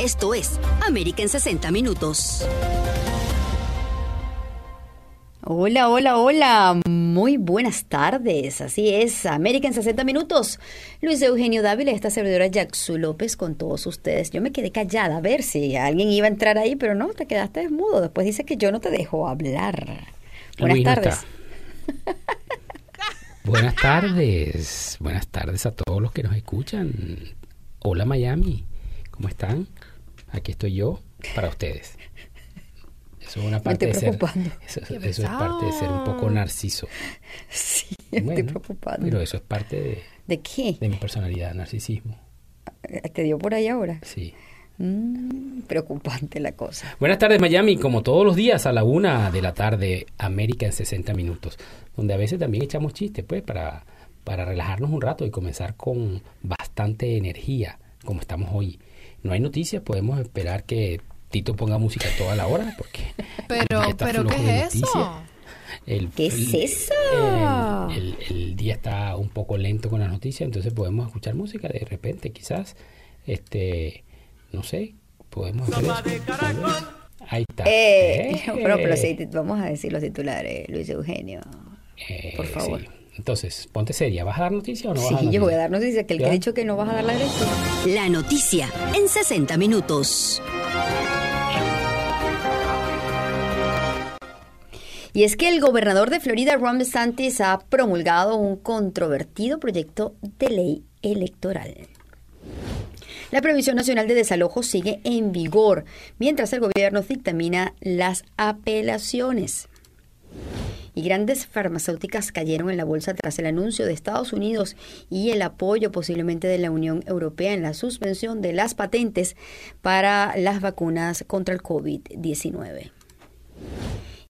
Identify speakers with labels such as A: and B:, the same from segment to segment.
A: Esto es América en 60 Minutos. Hola, hola, hola. Muy buenas tardes. Así es, América en 60 minutos. Luis Eugenio Dávila, esta servidora Jackson López con todos ustedes. Yo me quedé callada a ver si alguien iba a entrar ahí, pero no, te quedaste desmudo. Después dice que yo no te dejo hablar. Buenas tardes.
B: buenas tardes. Buenas tardes a todos los que nos escuchan. Hola Miami. ¿Cómo están? Aquí estoy yo para ustedes. Eso es una parte de ser. Eso, es parte de ser un poco narciso.
A: Sí, estoy preocupando.
B: Pero eso es parte de.
A: ¿De qué?
B: De mi personalidad, narcisismo.
A: ¿Te dio por ahí ahora?
B: Sí.
A: Mm, preocupante la cosa.
B: Buenas tardes, Miami. Como todos los días a la una de la tarde, América en 60 minutos. Donde a veces también echamos chistes, pues, para, para relajarnos un rato y comenzar con bastante energía, como estamos hoy no hay noticias, podemos esperar que Tito ponga música toda la hora, porque...
C: Pero, pero ¿qué es eso?
A: ¿Qué es eso?
B: El, día está un poco lento con las noticias, entonces podemos escuchar música de repente, quizás, este, no sé, podemos hacer Ahí está.
A: Eh, pero vamos a decir los titulares, Luis Eugenio,
B: eh, por favor. Entonces, ponte seria. ¿Vas a dar noticia o no vas
A: a
B: dar
A: yo voy a dar noticia. Que el que ha dicho que no vas a dar la derecha. La noticia en 60 minutos. Y es que el gobernador de Florida, Ron DeSantis, ha promulgado un controvertido proyecto de ley electoral. La Previsión Nacional de Desalojo sigue en vigor, mientras el gobierno dictamina las apelaciones y grandes farmacéuticas cayeron en la bolsa tras el anuncio de Estados Unidos y el apoyo posiblemente de la Unión Europea en la suspensión de las patentes para las vacunas contra el COVID-19.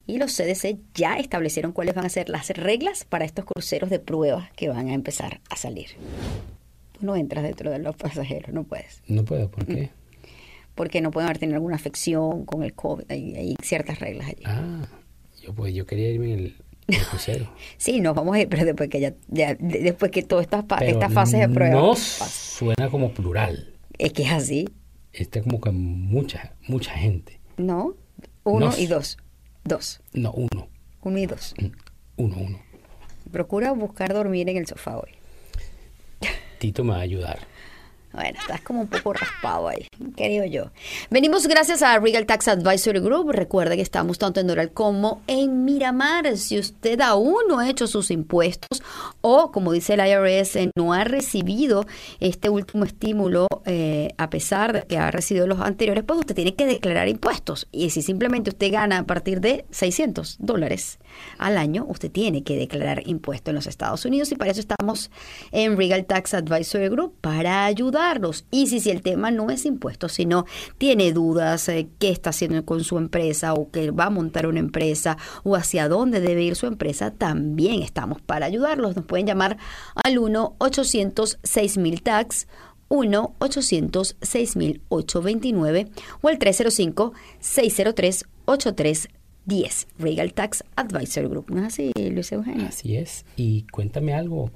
A: Y los CDC ya establecieron cuáles van a ser las reglas para estos cruceros de pruebas que van a empezar a salir. Tú no entras dentro de los pasajeros, no puedes.
B: No puedo, ¿por qué?
A: Porque no pueden haber tenido alguna afección con el COVID, hay, ciertas reglas allí.
B: Ah, yo, pues, yo quería irme en el, crucero.
A: sí, nos vamos a ir, pero después que ya, ya después que todas estas, estas fases de prueba.
B: No suena como plural.
A: Es que es así.
B: Está como que mucha, mucha gente.
A: No, uno y dos. Dos.
B: No, uno.
A: Uno y dos. Mm,
B: uno, uno.
A: Procura buscar dormir en el sofá hoy.
B: Tito me va a ayudar.
A: Bueno, estás como un poco raspado ahí, querido yo. Venimos gracias a Regal Tax Advisory Group. Recuerde que estamos tanto en Doral como en Miramar. Si usted aún no ha hecho sus impuestos o, como dice el IRS, no ha recibido este último estímulo eh, a pesar de que ha recibido los anteriores, pues usted tiene que declarar impuestos. Y si simplemente usted gana a partir de 600 dólares al año, usted tiene que declarar impuesto en los Estados Unidos y para eso estamos en Regal Tax Advisory Group para ayudarlos. Y si, el tema no es impuesto, sino tiene dudas, eh, qué está haciendo con su empresa o que va a montar una empresa o hacia dónde debe ir su empresa, también estamos para ayudarlos. Nos pueden llamar al 1-800-6000-TAX 1-800-6000-829 o el 305-603-83 10, Regal Tax Advisor Group. ¿No así, Luis Eugenio?
B: Así es. Y cuéntame algo.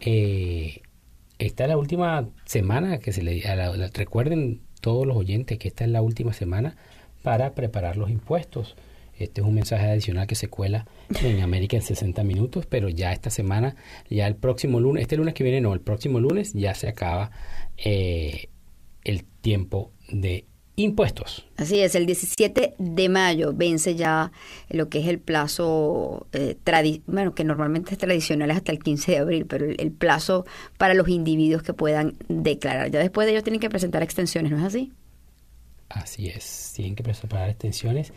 B: Eh, esta es la última semana que se le... A la, recuerden todos los oyentes que esta es la última semana para preparar los impuestos. Este es un mensaje adicional que se cuela en América en 60 minutos, pero ya esta semana, ya el próximo lunes, este lunes que viene no, el próximo lunes ya se acaba eh, el tiempo de impuestos.
A: Así es, el 17 de mayo vence ya lo que es el plazo, eh, bueno, que normalmente es tradicional hasta el 15 de abril, pero el, plazo para los individuos que puedan declarar. Ya después de ellos tienen que presentar extensiones, ¿no es así?
B: Así es, tienen que presentar extensiones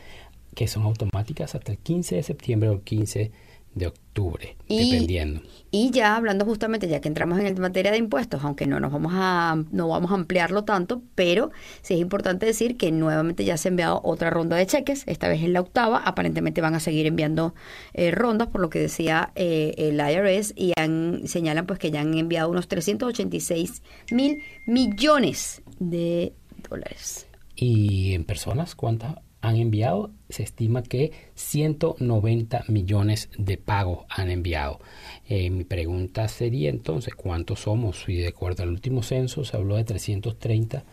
B: que son automáticas hasta el 15 de septiembre o el 15 de de octubre, dependiendo.
A: Y ya hablando justamente, ya que entramos en el materia de impuestos, aunque no nos vamos a, no vamos a ampliarlo tanto, pero sí es importante decir que nuevamente ya se ha enviado otra ronda de cheques, esta vez en la octava, aparentemente van a seguir enviando eh, rondas, por lo que decía eh, el IRS, y han, señalan pues que ya han enviado unos 386 mil millones de dólares.
B: ¿Y en personas cuántas han enviado, se estima que 190 millones de pagos han enviado. Eh, mi pregunta sería entonces, ¿cuántos somos? Y de acuerdo al último censo se habló de 330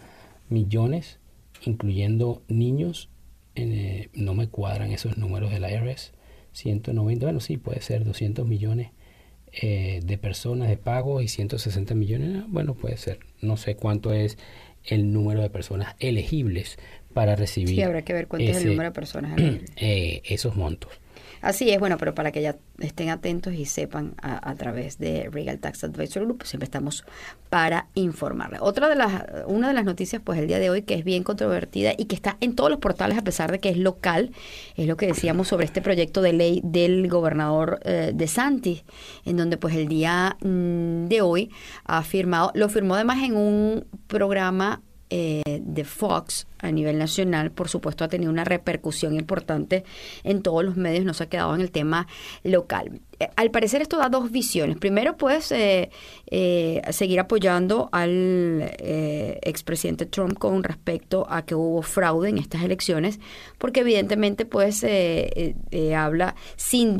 B: millones, incluyendo niños. En, no me cuadran esos números del IRS. 190, bueno, sí, puede ser 200 millones eh, de personas de pago y 160 millones, bueno, puede ser. No sé cuánto es el número de personas elegibles para recibir.
A: Sí, habrá que ver cuánto es el número de personas elegibles.
B: Eh, esos montos.
A: Así es, bueno, pero para que ya estén atentos y sepan a, través de Regal Tax Advisor Group, siempre estamos para informarles. Otra de las, una de las noticias, pues el día de hoy, que es bien controvertida y que está en todos los portales a pesar de que es local, es lo que decíamos sobre este proyecto de ley del gobernador eh, de Santi, en donde pues el día mm, de hoy ha firmado, lo firmó además en un programa eh, de Fox a nivel nacional, por supuesto, ha tenido una repercusión importante en todos los medios, no se ha quedado en el tema local. Eh, al parecer esto da dos visiones. Primero, pues, eh, seguir apoyando al expresidente Trump con respecto a que hubo fraude en estas elecciones, porque evidentemente, pues, habla sin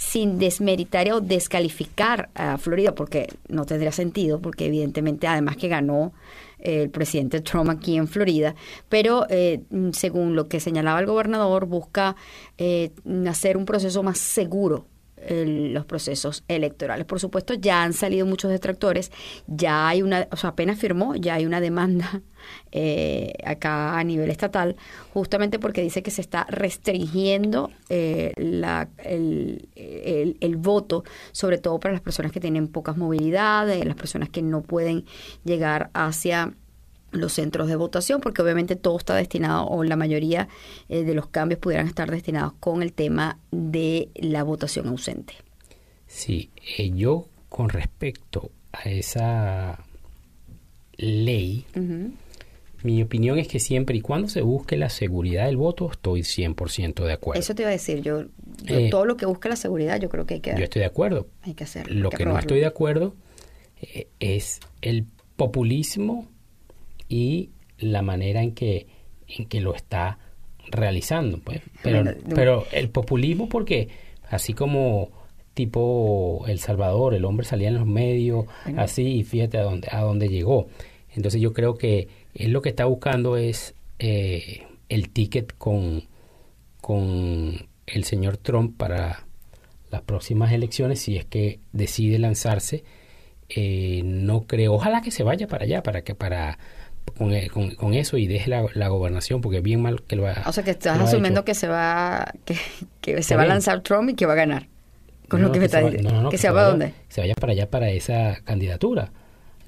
A: sin desmeritar o descalificar a Florida, porque no tendría sentido, porque evidentemente además que ganó el presidente Trump aquí en Florida, pero eh, según lo que señalaba el gobernador, busca eh, hacer un proceso más seguro los procesos electorales. Por supuesto, ya han salido muchos detractores, ya hay una, o sea, apenas firmó, ya hay una demanda eh, acá a nivel estatal, justamente porque dice que se está restringiendo eh, la, el, el, voto, sobre todo para las personas que tienen pocas movilidades, las personas que no pueden llegar hacia los centros de votación, porque obviamente todo está destinado, o la mayoría eh, de los cambios pudieran estar destinados con el tema de la votación ausente.
B: Sí, eh, yo con respecto a esa ley, mi opinión es que siempre y cuando se busque la seguridad del voto, estoy 100% de acuerdo.
A: Eso te iba a decir, yo, eh, todo lo que busque la seguridad, yo creo que hay que...
B: Yo estoy de acuerdo.
A: Hay que hacerlo.
B: Lo que, no estoy de acuerdo es el populismo y la manera en que, en que lo está realizando. Pues. Pero, pero el populismo, porque así como tipo El Salvador, el hombre salía en los medios, así, y fíjate a dónde, a dónde llegó. Entonces yo creo que él lo que está buscando es eh, el ticket con, con el señor Trump para las próximas elecciones, si es que decide lanzarse. Eh, no creo, ojalá que se vaya para allá, para que para eh, con, con, eso y deje la, gobernación, porque es bien mal que lo
A: haga. O sea, que estás asumiendo que se va que, que se va a lanzar Trump y que va a ganar. Con lo que, me está diciendo. que, se, vaya, dónde?
B: Se vaya para allá para esa candidatura.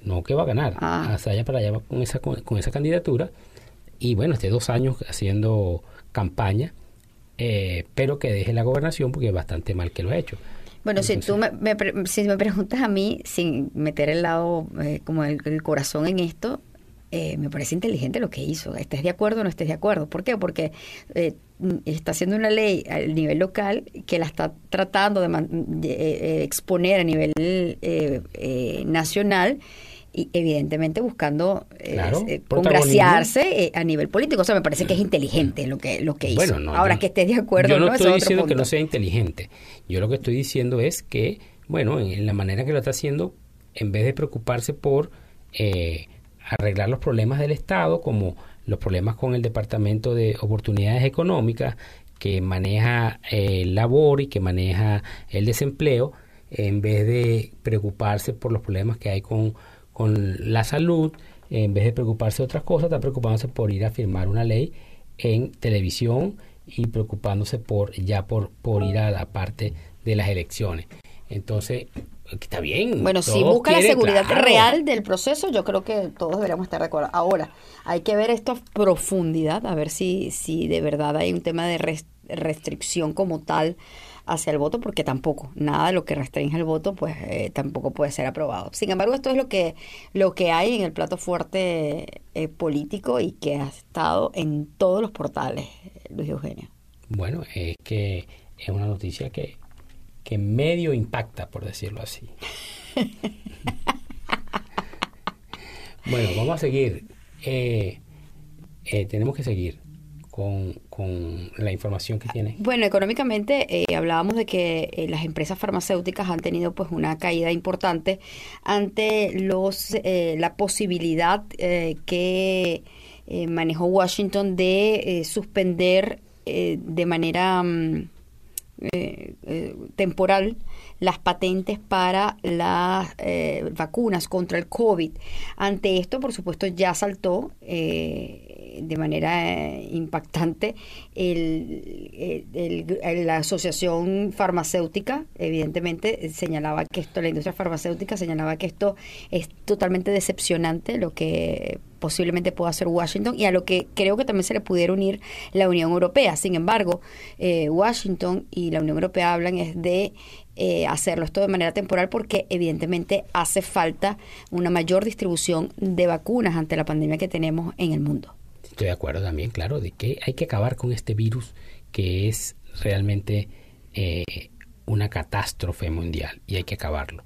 B: No que va a ganar.
A: Ah.
B: Se vaya para allá con esa, con, esa candidatura. Y bueno, esté dos años haciendo campaña, eh, pero que deje la gobernación porque es bastante mal que lo ha hecho.
A: Bueno, si tú me, si me preguntas a mí, sin meter el lado, eh, como el, corazón en esto, eh, me parece inteligente lo que hizo. Estés de acuerdo o no estés de acuerdo. ¿Por qué? Porque eh, está haciendo una ley a nivel local que la está tratando de, eh, exponer a nivel nacional y evidentemente buscando congraciarse a nivel político. O sea, me parece que es inteligente lo que, lo que hizo. Ahora que estés de acuerdo.
B: Yo no, estoy diciendo que no sea inteligente. Yo lo que estoy diciendo es que, bueno, en, la manera que lo está haciendo, en vez de preocuparse por eh, arreglar los problemas del Estado, como los problemas con el Departamento de Oportunidades Económicas, que maneja el eh, labor y que maneja el desempleo, en vez de preocuparse por los problemas que hay con, con la salud, en vez de preocuparse de otras cosas, está preocupándose por ir a firmar una ley en televisión y preocupándose por ya por, por ir a la parte de las elecciones. Entonces, está bien.
A: Bueno, si busca la seguridad real del proceso, yo creo que todos deberíamos estar de acuerdo. Ahora, hay que ver esto a profundidad, a ver si, si de verdad hay un tema de restricción como tal hacia el voto, porque tampoco, nada de lo que restringe el voto, pues eh, tampoco puede ser aprobado. Sin embargo, esto es lo que, lo que hay en el plato fuerte eh, político y que ha estado en todos los portales, Luis Eugenio.
B: Bueno, es que es una noticia que que medio impacta, por decirlo así. bueno, vamos a seguir. Eh, eh, tenemos que seguir con, la información que tiene.
A: Bueno, económicamente eh, hablábamos de que las empresas farmacéuticas han tenido pues una caída importante ante los la posibilidad que manejó Washington de suspender de manera mm, temporal las patentes para las eh, vacunas contra el COVID. Ante esto, por supuesto, ya saltó eh, de manera eh, impactante la Asociación Farmacéutica, evidentemente, señalaba que esto, la industria farmacéutica señalaba que esto es totalmente decepcionante, lo que posiblemente pueda hacer Washington y a lo que creo que también se le pudiera unir la Unión Europea. Sin embargo, Washington y la Unión Europea hablan es de eh, hacerlo esto de manera temporal porque evidentemente hace falta una mayor distribución de vacunas ante la pandemia que tenemos en el mundo.
B: Estoy de acuerdo también, claro, de que hay que acabar con este virus que es realmente eh, una catástrofe mundial y hay que acabarlo.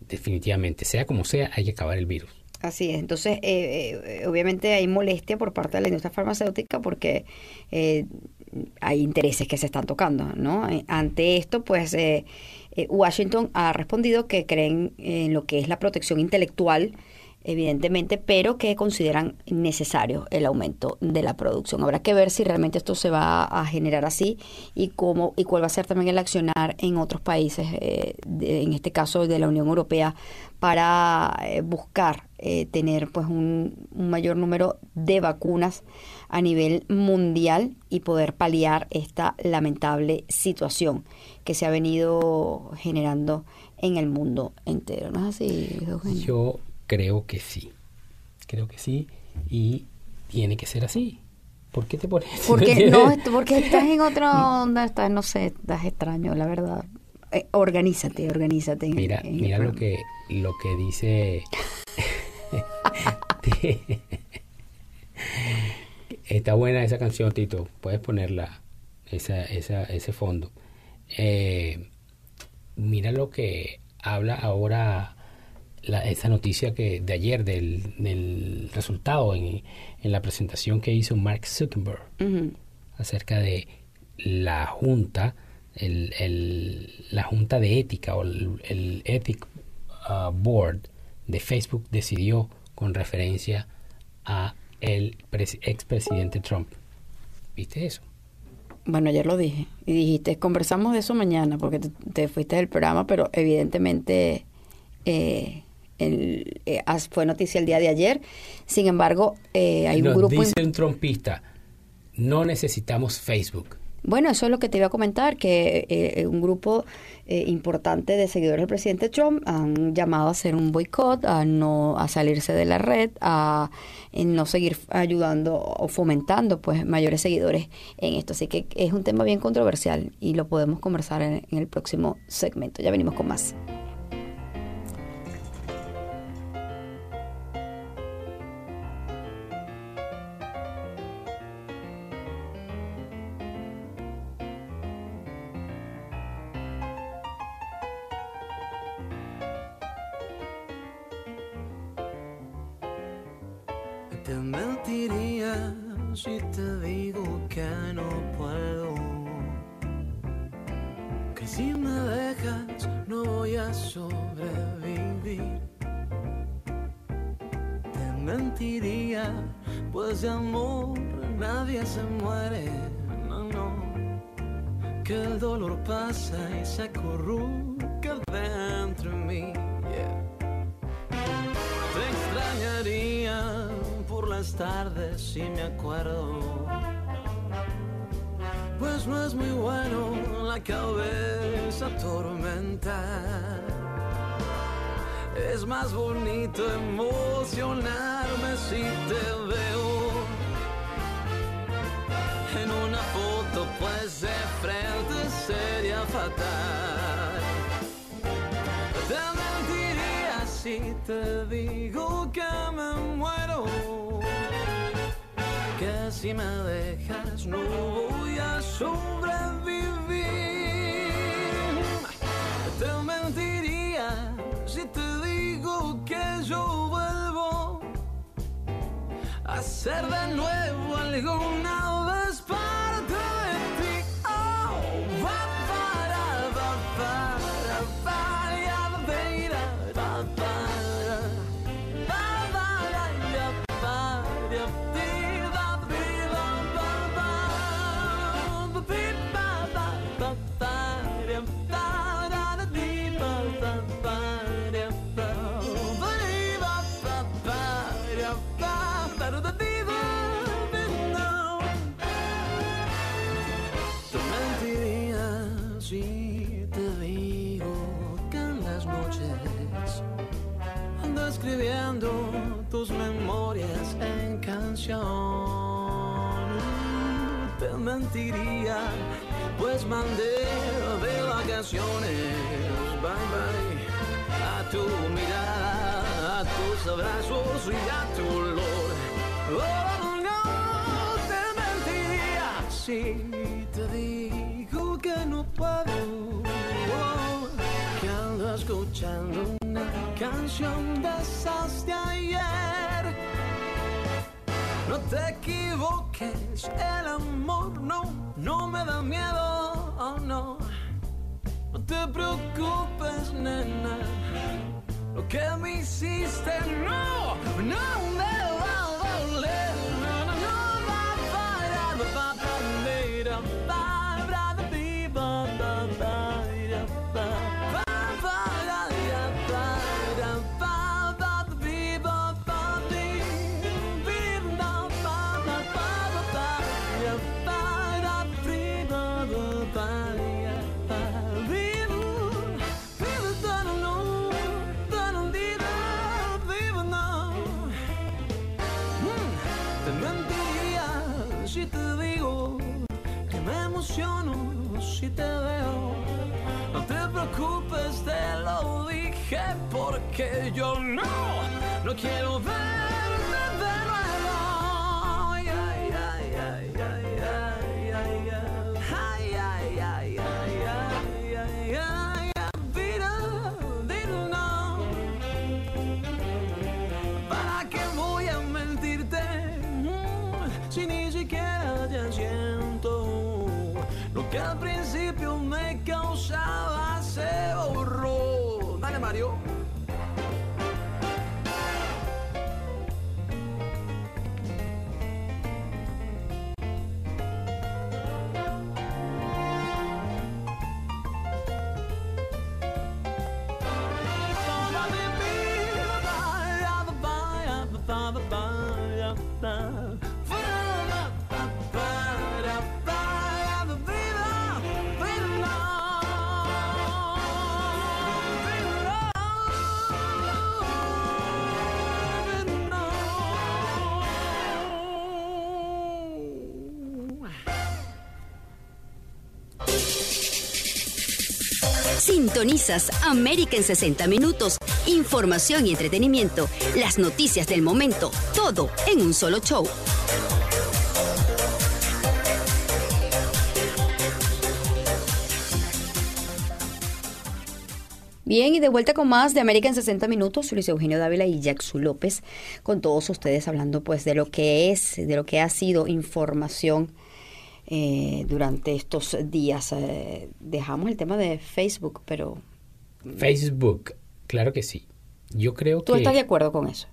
B: Definitivamente, sea como sea, hay que acabar el virus.
A: Así es. Entonces, eh, obviamente hay molestia por parte de la industria farmacéutica porque hay intereses que se están tocando, ¿no? Ante esto, pues eh, Washington ha respondido que creen en lo que es la protección intelectual, evidentemente, pero que consideran necesario el aumento de la producción. Habrá que ver si realmente esto se va a generar así y cómo y cuál va a ser también el accionar en otros países, eh, en este caso de la Unión Europea, para eh, buscar tener pues un, un mayor número de vacunas a nivel mundial y poder paliar esta lamentable situación que se ha venido generando en el mundo entero. ¿No es así,
B: Yo creo que sí. Creo que sí. Y tiene que ser así. ¿Por qué te pones
A: Porque, no, porque estás en otra onda, estás, no sé, estás extraño, la verdad. Eh, organízate, organízate.
B: Mira, mira lo que, lo que dice... Está buena esa canción, Tito. Puedes ponerla, esa, esa, ese fondo. Eh, mira lo que habla ahora la, esa noticia que de ayer del, resultado en, la presentación que hizo Mark Zuckerberg acerca de la junta, el, la junta de ética o el, Ethic uh, Board de Facebook decidió con referencia a el expresidente Trump. ¿Viste eso?
A: Bueno, ayer lo dije. Y dijiste, conversamos de eso mañana, porque te, fuiste del programa, pero evidentemente eh, el, eh, fue noticia el día de ayer. Sin embargo, eh, hay un grupo...
B: Dice un trompista, no necesitamos Facebook.
A: Bueno, eso es lo que te iba a comentar, que eh, un grupo eh, importante de seguidores del presidente Trump han llamado a hacer un boicot, a no a salirse de la red, a, no seguir ayudando o fomentando pues mayores seguidores en esto. Así que es un tema bien controversial y lo podemos conversar en el próximo segmento. Ya venimos con más.
D: Pues no es muy bueno la cabeza tormentar. Es más bonito emocionarme si te veo en una foto, pues de frente sería fatal. Te mentiría si te digo que me muero que si me dejas no voy a sobrevivir. Te mentiría si te digo que yo vuelvo a ser de nuevo alguna canción. Te mentiría, pues mandé de vacaciones. Bye bye a tu mirada, a tus abrazos y a tu olor. Oh, no te mentiría si te digo que no puedo. Que ando escuchando una canción de esas de ayer. Te equivoques, el amor no, no me da miedo, oh no. No te preocupes, nena. Lo que me hiciste no, no me va porque yo no, no quiero verte
E: América en 60 minutos. Información y entretenimiento. Las noticias del momento. Todo en un solo show.
A: Bien, y de vuelta con más de América en 60 minutos, Luis Eugenio Dávila y Jackson López, con todos ustedes hablando pues de lo que es, de lo que ha sido información eh, durante estos días. Eh, dejamos el tema de Facebook, pero
B: Facebook, claro que sí. Yo creo
A: ¿tú
B: que...
A: estás de acuerdo con eso?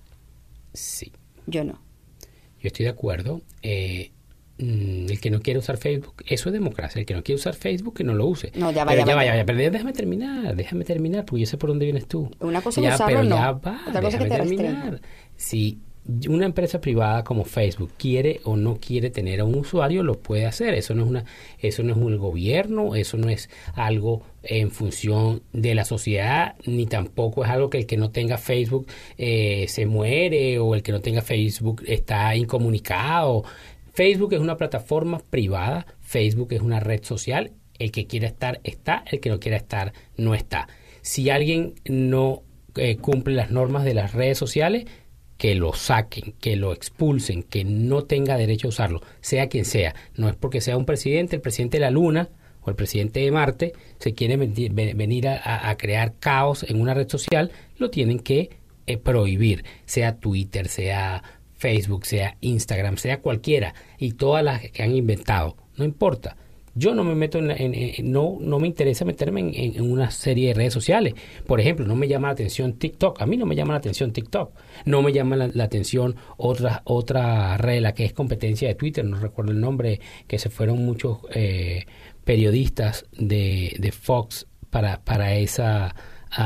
B: Sí,
A: Yo no.
B: yo estoy de acuerdo. Eh, mm, el que no quiere usar Facebook, eso es democracia. El que no quiere usar Facebook, que no lo use.
A: No, ya va,
B: Pero
A: ya va,
B: va,
A: ya
B: ya va. Pero déjame terminar, déjame terminar, porque yo sé por dónde vienes tú.
A: Una cosa
B: ya,
A: usarlo
B: pero
A: no.
B: ya va,
A: Otra cosa es que
B: déjame
A: te
B: terminar.
A: restrinja.
B: Una empresa privada como Facebook quiere o no quiere tener a un usuario, lo puede hacer. Eso no es una, eso no es un gobierno, eso no es algo en función de la sociedad, ni tampoco es algo que el que no tenga Facebook eh, se muere o el que no tenga Facebook está incomunicado. Facebook es una plataforma privada, Facebook es una red social, el que quiera estar está, el que no quiera estar no está. Si alguien no eh, cumple las normas de las redes sociales, que lo saquen, que lo expulsen, que no tenga derecho a usarlo, sea quien sea. No es porque sea un presidente, el presidente de la Luna o el presidente de Marte, se quiere venir, a, a crear caos en una red social, lo tienen que eh, prohibir, sea Twitter, sea Facebook, sea Instagram, sea cualquiera, y todas las que han inventado, no importa. Yo no me meto en, la- en- no, no me interesa meterme en, una serie de redes sociales. Por ejemplo, no me llama la atención TikTok. A mí no me llama la atención TikTok. No me llama la, atención otra, otra red, la que es competencia de Twitter. No recuerdo el nombre, que se fueron muchos eh, periodistas de, de Fox para, para esa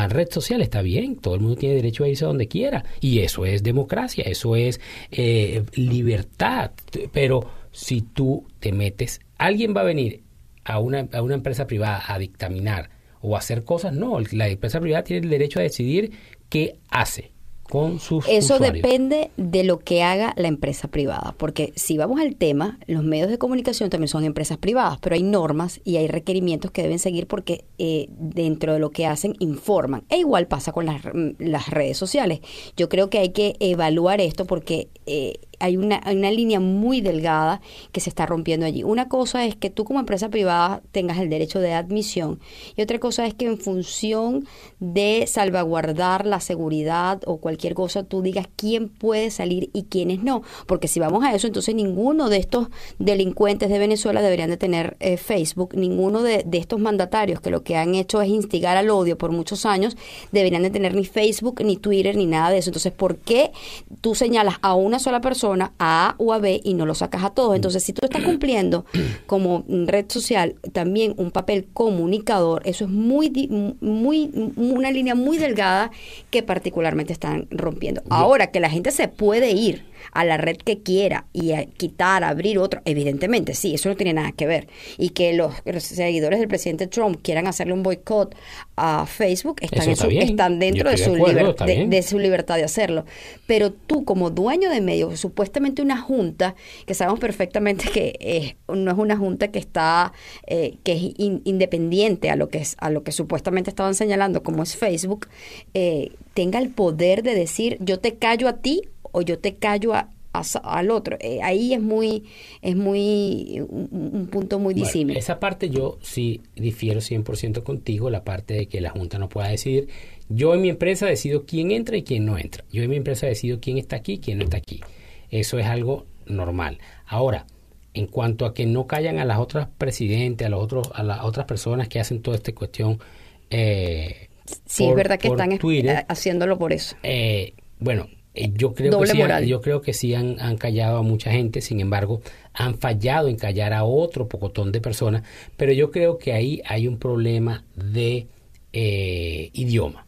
B: red social está bien, todo el mundo tiene derecho a irse a donde quiera y eso es democracia, eso es eh, libertad, pero si tú te metes, alguien va a venir a una, a una empresa privada a dictaminar o a hacer cosas, no, la empresa privada tiene el derecho a decidir qué hace con sus
A: Eso depende de lo que haga la empresa privada, porque si vamos al tema, los medios de comunicación también son empresas privadas, pero hay normas y hay requerimientos que deben seguir porque eh, dentro de lo que hacen informan. E igual pasa con las, las redes sociales. Yo creo que hay que evaluar esto porque... Eh, hay una, una línea muy delgada que se está rompiendo allí. Una cosa es que tú como empresa privada tengas el derecho de admisión y otra cosa es que en función de salvaguardar la seguridad o cualquier cosa tú digas quién puede salir y quiénes no. Porque si vamos a eso, entonces ninguno de estos delincuentes de Venezuela deberían de tener eh, Facebook, ninguno de, de estos mandatarios que lo que han hecho es instigar al odio por muchos años, deberían de tener ni Facebook, ni Twitter, ni nada de eso. Entonces, ¿por qué tú señalas a una sola persona? A A o a B y no lo sacas a todos. Entonces, si tú estás cumpliendo como red social también un papel comunicador, eso es muy, muy, una línea muy delgada que particularmente están rompiendo. Ahora que la gente se puede ir a la red que quiera y quitar, abrir otro, evidentemente sí, eso no tiene nada que ver. Y que los seguidores del presidente Trump quieran hacerle un boicot a Facebook, están, están dentro de su, de, su libertad de hacerlo. Pero tú como dueño de medios, supuestamente una junta, que sabemos perfectamente que no es una junta que está, eh, que es independiente a lo que, es, a lo que supuestamente estaban señalando, como es Facebook, eh, tenga el poder de decir yo te callo a ti o yo te callo al otro. Eh, ahí es muy, es muy, un, punto muy disímil.
B: esa parte yo sí difiero 100% contigo, la parte de que la Junta no pueda decidir. Yo en mi empresa decido quién entra y quién no entra. Yo en mi empresa decido quién está aquí y quién no está aquí. Eso es algo normal. Ahora, en cuanto a que no callan a las otras presidentes, a los otros, a las otras personas que hacen toda esta cuestión.
A: Eh, sí, es verdad que están eh, haciéndolo por eso.
B: Eh, bueno, yo creo que sí, yo creo que sí han, callado a mucha gente, sin embargo, han fallado en callar a otro pocotón de personas, pero yo creo que ahí hay un problema de eh, idioma.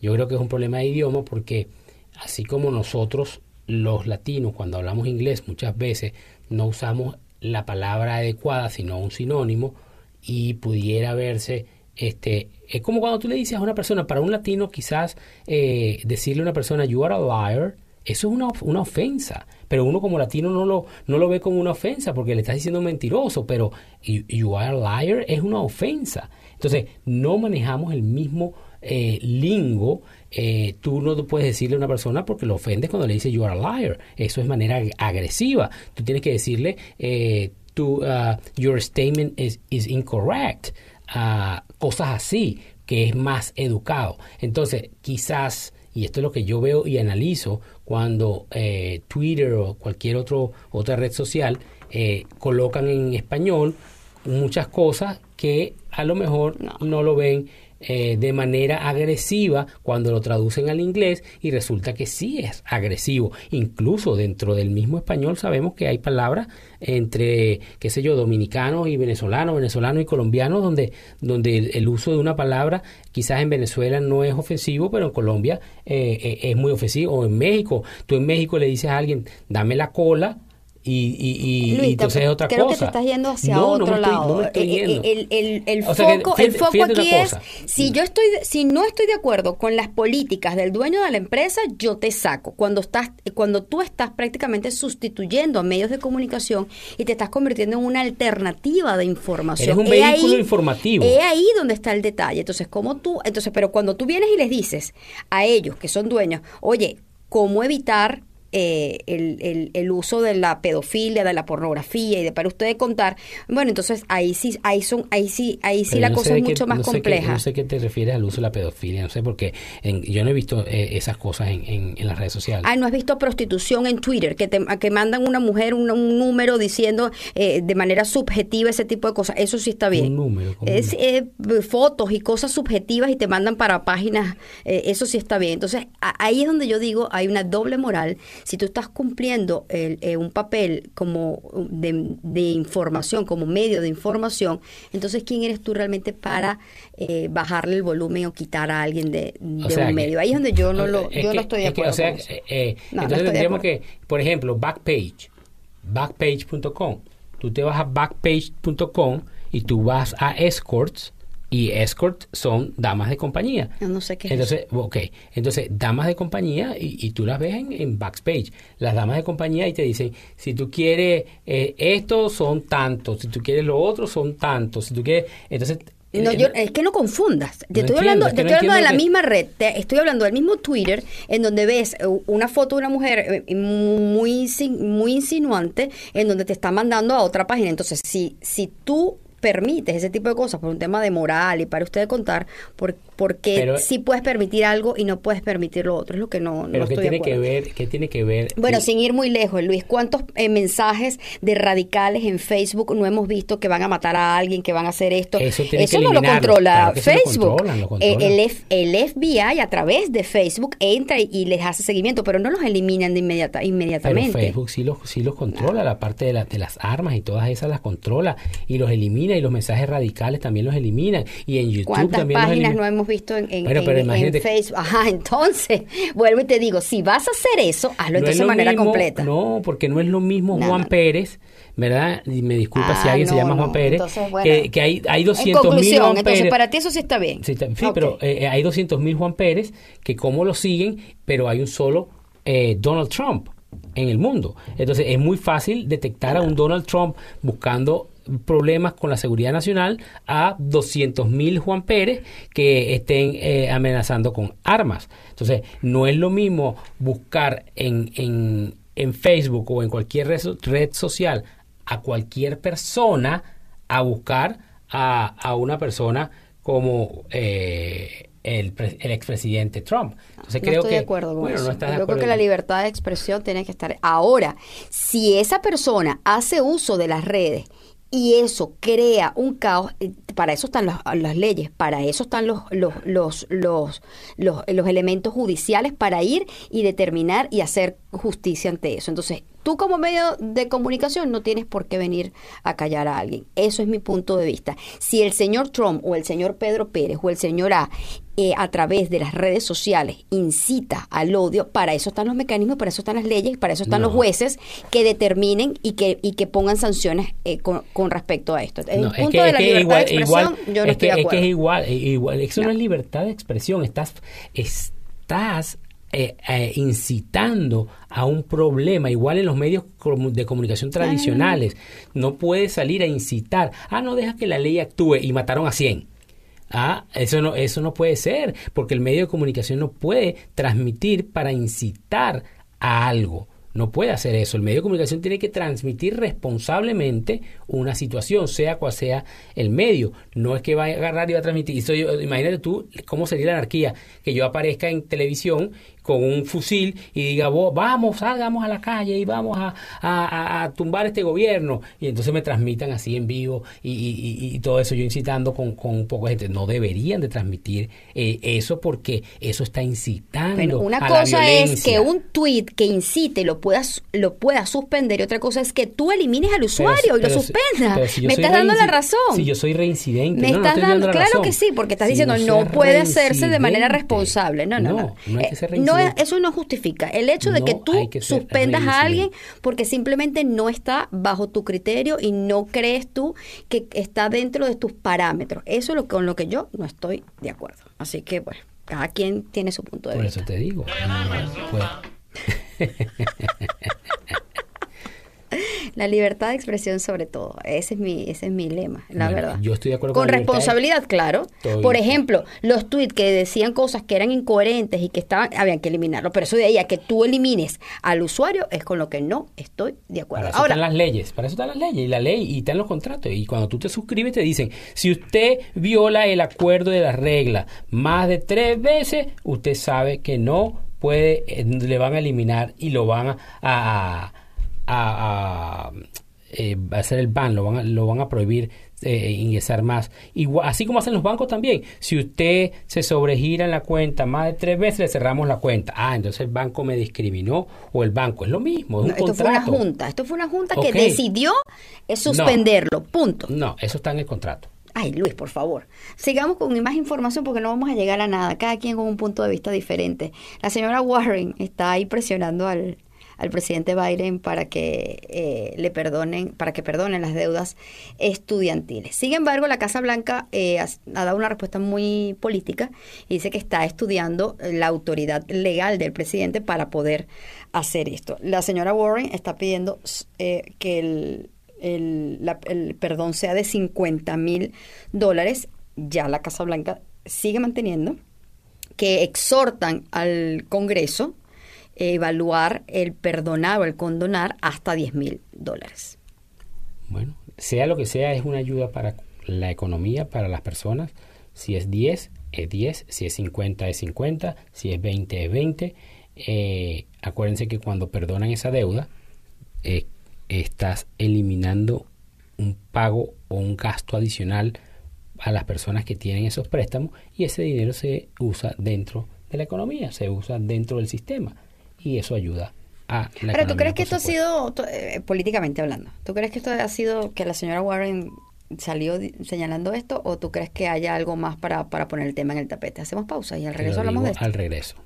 B: Yo creo que es un problema de idioma porque así como nosotros los latinos cuando hablamos inglés muchas veces no usamos la palabra adecuada sino un sinónimo y pudiera verse este, es como cuando tú le dices a una persona, para un latino quizás eh, decirle a una persona, you are a liar, eso es una, una, ofensa, pero uno como latino no lo, no lo ve como una ofensa porque le estás diciendo mentiroso, pero you, are a liar es una ofensa. Entonces, no manejamos el mismo eh, lingo. Eh, tú no puedes decirle a una persona porque lo ofendes cuando le dices you are a liar. Eso es manera agresiva. Tú tienes que decirle, eh, uh, your statement is, is incorrect cosas así, que es más educado. Entonces, quizás, y esto es lo que yo veo y analizo cuando eh, Twitter o cualquier otro, otra red social eh, colocan en español muchas cosas que a lo mejor no lo ven eh, de manera agresiva cuando lo traducen al inglés y resulta que sí es agresivo. Incluso dentro del mismo español sabemos que hay palabras entre, qué sé yo, dominicanos y venezolanos, venezolanos y colombianos, donde, donde el, uso de una palabra quizás en Venezuela no es ofensivo, pero en Colombia eh, eh, es muy ofensivo. O en México, tú en México le dices a alguien, dame la cola, y, y, y entonces es otra
A: creo
B: cosa.
A: que te estás yendo hacia otro lado. El, el, el, foco, el foco aquí es, si yo estoy, si no estoy de acuerdo con las políticas del dueño de la empresa, yo te saco. Cuando estás, cuando tú estás prácticamente sustituyendo a medios de comunicación y te estás convirtiendo en una alternativa de información.
B: Es un vehículo informativo.
A: Es ahí donde está el detalle. Entonces, como tú, entonces, pero cuando tú vienes y les dices a ellos que son dueños, oye, ¿cómo evitar eh, el, el, uso de la pedofilia, de la pornografía y de para ustedes contar, bueno, entonces ahí sí, ahí son, ahí sí, ahí sí la cosa es mucho más compleja.
B: no sé qué te refieres al uso de la pedofilia, no sé porque yo no he visto eh, esas cosas en, en, las redes sociales.
A: Ah, no has visto prostitución en Twitter, que te, que mandan una mujer un, número diciendo eh, de manera subjetiva ese tipo de cosas, eso sí está bien.
B: Un número.
A: Es, fotos y cosas subjetivas y te mandan para páginas, eso sí está bien. Entonces ahí es donde yo digo hay una doble moral si tú estás cumpliendo eh, un papel como de, información, como medio de información, entonces ¿quién eres tú realmente para eh, bajarle el volumen o quitar a alguien de, un medio? Ahí es donde yo no lo yo no estoy de acuerdo.
B: Eh, entonces tendríamos que, por ejemplo, Backpage, backpage.com. Tú te vas a backpage.com y tú vas a escorts y escort son damas de compañía.
A: no sé qué
B: Entonces, ok, entonces damas de compañía y, tú las ves en, backstage. Las damas de compañía y te dicen, si tú quieres eh, esto son tantos, si tú quieres lo otro son tantos, si tú quieres, entonces
A: no, yo, es que no confundas. Te estoy hablando, te estoy hablando de la misma red. Te estoy hablando del mismo Twitter en donde ves eh, una foto de una mujer eh, muy, muy insinuante en donde te está mandando a otra página. Entonces, si, si tú permites ese tipo de cosas por un tema de moral y para usted contar, por, porque si puedes permitir algo y no puedes permitir lo otro, es lo que no,
B: pero ¿qué tiene que ver ¿Qué tiene que ver?
A: Bueno, sin ir muy lejos, Luis, ¿cuántos eh, mensajes de radicales en Facebook no hemos visto que van a matar a alguien, que van a hacer esto? Eso, no lo controla Facebook. Eh, el, FBI a través de Facebook entra y, les hace seguimiento, pero no los eliminan de inmediata, inmediatamente.
B: Pero Facebook sí los, sí los controla, la parte de, la, de las armas y todas esas las controla y los elimina y los mensajes radicales también los eliminan y en YouTube
A: ¿Cuántas
B: también
A: páginas no hemos visto en, Facebook? Ajá, entonces, vuelvo y te digo, si vas a hacer eso, hazlo entonces de manera completa.
B: No, porque no es lo mismo Juan Pérez ¿verdad? Y me disculpa si ah, alguien se llama Juan Pérez, que, hay, hay 200 mil Juan
A: entonces para ti eso sí está bien.
B: Sí, pero eh, hay 200 mil Juan Pérez que como lo siguen, pero hay un solo eh, Donald Trump en el mundo. Entonces es muy fácil detectar a un Donald Trump buscando problemas con la seguridad nacional a 200 mil Juan Pérez que estén eh, amenazando con armas. Entonces, no es lo mismo buscar en, en, en Facebook o en cualquier red, social a cualquier persona a buscar a, a una persona como eh, el, el expresidente Trump.
A: Entonces creo que, de acuerdo con eso. Yo creo que la libertad de expresión tiene que estar. Ahora, si esa persona hace uso de las redes y eso crea un caos. Eh, para eso están las leyes, para eso están los, los, los, los, los, elementos judiciales para ir y determinar y hacer justicia ante eso. Entonces, tú como medio de comunicación no tienes por qué venir a callar a alguien. Eso es mi punto de vista. Si el señor Trump o el señor Pedro Pérez o el señor A eh, a través de las redes sociales incita al odio, para eso están los mecanismos, para eso están las leyes, para eso están los jueces que determinen y que, y que pongan sanciones eh, con, respecto a esto.
B: el punto de la libertad de expresión, yo no estoy de acuerdo. Es que es igual, igual eso no. es libertad de expresión, estás, estás eh, incitando a un problema, igual en los medios de comunicación tradicionales. No puedes salir a incitar, ah, no deja que la ley actúe y mataron a 100. Ah, eso no, eso no puede ser, porque el medio de comunicación no puede transmitir para incitar a algo. No puede hacer eso. El medio de comunicación tiene que transmitir responsablemente una situación, sea cual sea el medio. No es que va a agarrar y va a transmitir. imagínate tú cómo sería la anarquía. Que yo aparezca en televisión con un fusil y diga, vamos, salgamos a la calle y vamos a, a, tumbar este gobierno. Y entonces me transmitan así en vivo y, y, todo eso, yo incitando con, con, un poco de gente. No deberían de transmitir eh, eso porque eso está incitando.
A: una cosa es que un tweet que incite lo puedas, lo puedas suspender y otra cosa es que tú elimines al usuario y lo suspendas. me estás dando la razón.
B: Si yo soy reincidente.
A: Me estás dando, claro que sí, porque estás diciendo no, puede hacerse de manera responsable. No, no, no. No, hay que ser reincidente. Eh, eso no justifica el hecho de que tú suspendas a alguien porque simplemente no está bajo tu criterio y no crees tú que está dentro de tus parámetros. Eso es lo con lo que yo no estoy de acuerdo. Así que, bueno, cada quien tiene su punto de vista.
B: Por eso te digo.
A: La libertad de expresión sobre todo. Ese es mi, ese es mi lema, la verdad.
B: Yo estoy de acuerdo
A: con, con responsabilidad, claro. Por ejemplo, los tweets que decían cosas que eran incoherentes y que estaban, habían que eliminarlo. Pero eso de ahí a que tú elimines al usuario es con lo que no estoy de acuerdo.
B: Para eso están las leyes, para eso están las leyes y la ley y están los contratos. Y cuando tú te suscribes te dicen, si usted viola el acuerdo de las reglas más de tres veces, usted sabe que no puede, eh, le van a eliminar y lo van a a, eh, hacer el ban, lo van a, lo van a prohibir eh, ingresar más. Igual, así como hacen los bancos también. Si usted se sobregira en la cuenta más de tres veces, le cerramos la cuenta. Ah, entonces el banco me discriminó o el banco. Es lo mismo.
A: esto fue una junta. Esto fue una junta que decidió suspenderlo. punto.
B: No, eso está en el contrato.
A: Ay, Luis, por favor. Sigamos con más información porque no vamos a llegar a nada. Cada quien con un punto de vista diferente. La señora Warren está ahí presionando al, al presidente Biden para que eh, le perdonen, para que perdonen las deudas estudiantiles. Sin embargo, la Casa Blanca eh, ha, dado una respuesta muy política y dice que está estudiando la autoridad legal del presidente para poder hacer esto. La señora Warren está pidiendo eh, que el, el perdón sea de 50 mil dólares. Ya la Casa Blanca sigue manteniendo que exhortan al Congreso evaluar el perdonar o el condonar hasta 10 mil dólares.
B: Bueno, sea lo que sea, es una ayuda para la economía, para las personas. Si es 10, es 10. Si es 50, es 50. Si es 20, es 20. Eh, acuérdense que cuando perdonan esa deuda, eh, estás eliminando un pago o un gasto adicional a las personas que tienen esos préstamos y ese dinero se usa dentro de la economía, se usa dentro del sistema y eso ayuda a la
A: Pero tú crees que esto ha sido, eh, políticamente hablando, ¿tú crees que esto ha sido que la señora Warren salió señalando esto o tú crees que haya algo más para, para poner el tema en el tapete? Hacemos pausa y al regreso hablamos de esto.
B: Al regreso.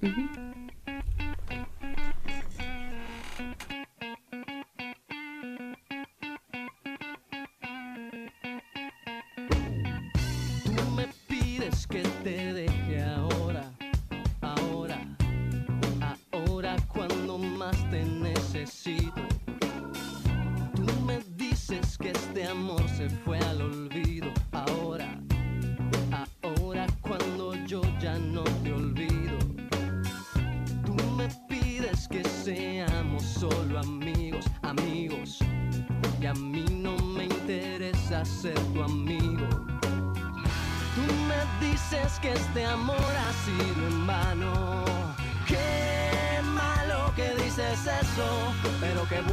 D: Quien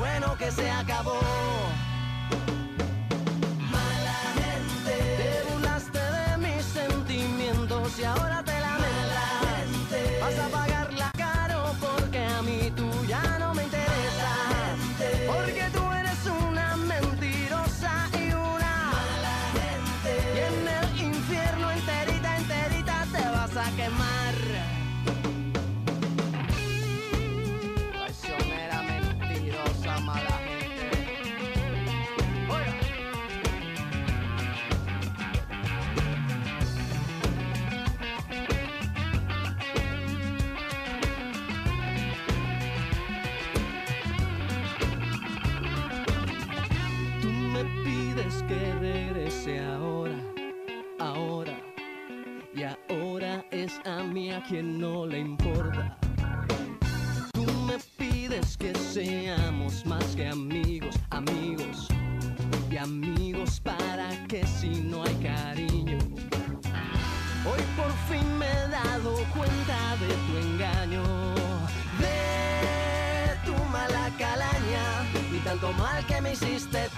D: si no hay cariño. Hoy por fin me he dado cuenta de tu engaño, de tu mala calaña y tanto mal que me hiciste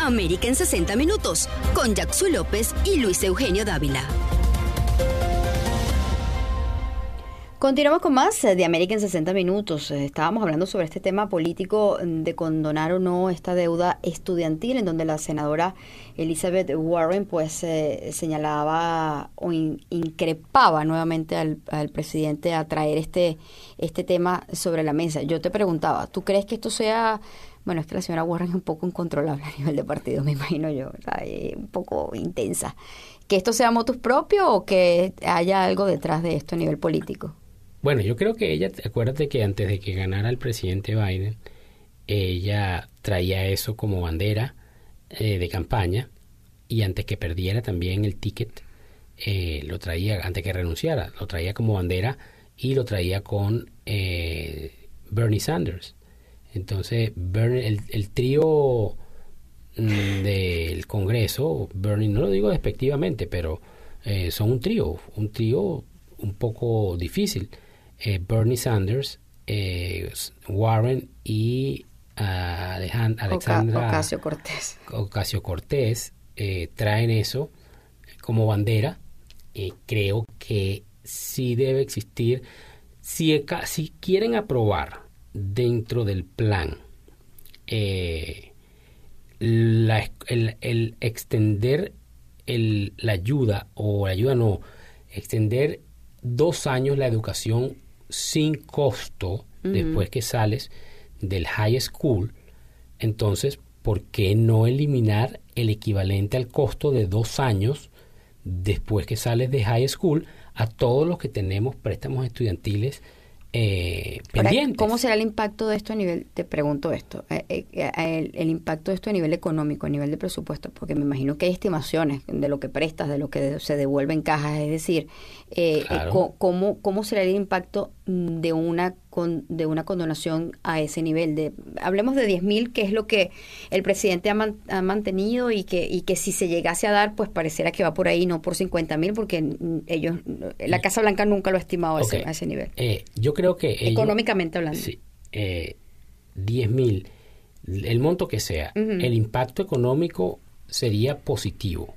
E: América en 60 Minutos con Jackson López y Luis Eugenio Dávila.
A: Continuamos con más de América en 60 Minutos. Eh, estábamos hablando sobre este tema político de condonar o no esta deuda estudiantil, en donde la senadora Elizabeth Warren pues eh, señalaba o increpaba nuevamente al, al, presidente a traer este, este tema sobre la mesa. Yo te preguntaba, ¿tú crees que esto sea Bueno, es que la señora Warren es un poco incontrolable a nivel de partido, me imagino yo, un poco intensa. ¿Que esto sea motus propio o que haya algo detrás de esto a nivel político?
B: Bueno, yo creo que ella, acuérdate que antes de que ganara el presidente Biden, ella traía eso como bandera eh, de campaña y antes que perdiera también el ticket, eh, lo traía, antes que renunciara, lo traía como bandera y lo traía con eh, Bernie Sanders. Entonces, el, el trío mm, del Congreso, Bernie, no lo digo despectivamente, pero eh, son un trío, un trío un poco difícil. Eh, Bernie Sanders, eh, Warren y Alexandra
A: Ocasio Cortés.
B: Ocasio Cortés traen eso como bandera. creo que sí debe existir. Si, si quieren aprobar dentro del plan. Eh, el, extender el, la ayuda o la ayuda no, extender dos años la educación sin costo después que sales del high school, entonces, ¿por qué no eliminar el equivalente al costo de dos años después que sales de high school a todos los que tenemos préstamos estudiantiles eh,
A: ¿Cómo será el impacto de esto a nivel, te pregunto esto, eh, eh, el, impacto de esto a nivel económico, a nivel de presupuesto? Porque me imagino que hay estimaciones de lo que prestas, de lo que se devuelve en cajas, es decir, eh, ¿cómo, ¿cómo será el impacto de una de una condonación a ese nivel. De, hablemos de 10.000, que es lo que el presidente ha, ha, mantenido y que, y que si se llegase a dar, pues pareciera que va por ahí, no por 50.000, porque ellos, la Casa Blanca nunca lo ha estimado a, ese, nivel.
B: Eh, yo creo que...
A: Económicamente hablando.
B: Sí. Eh, 10.000, el monto que sea, el impacto económico sería positivo.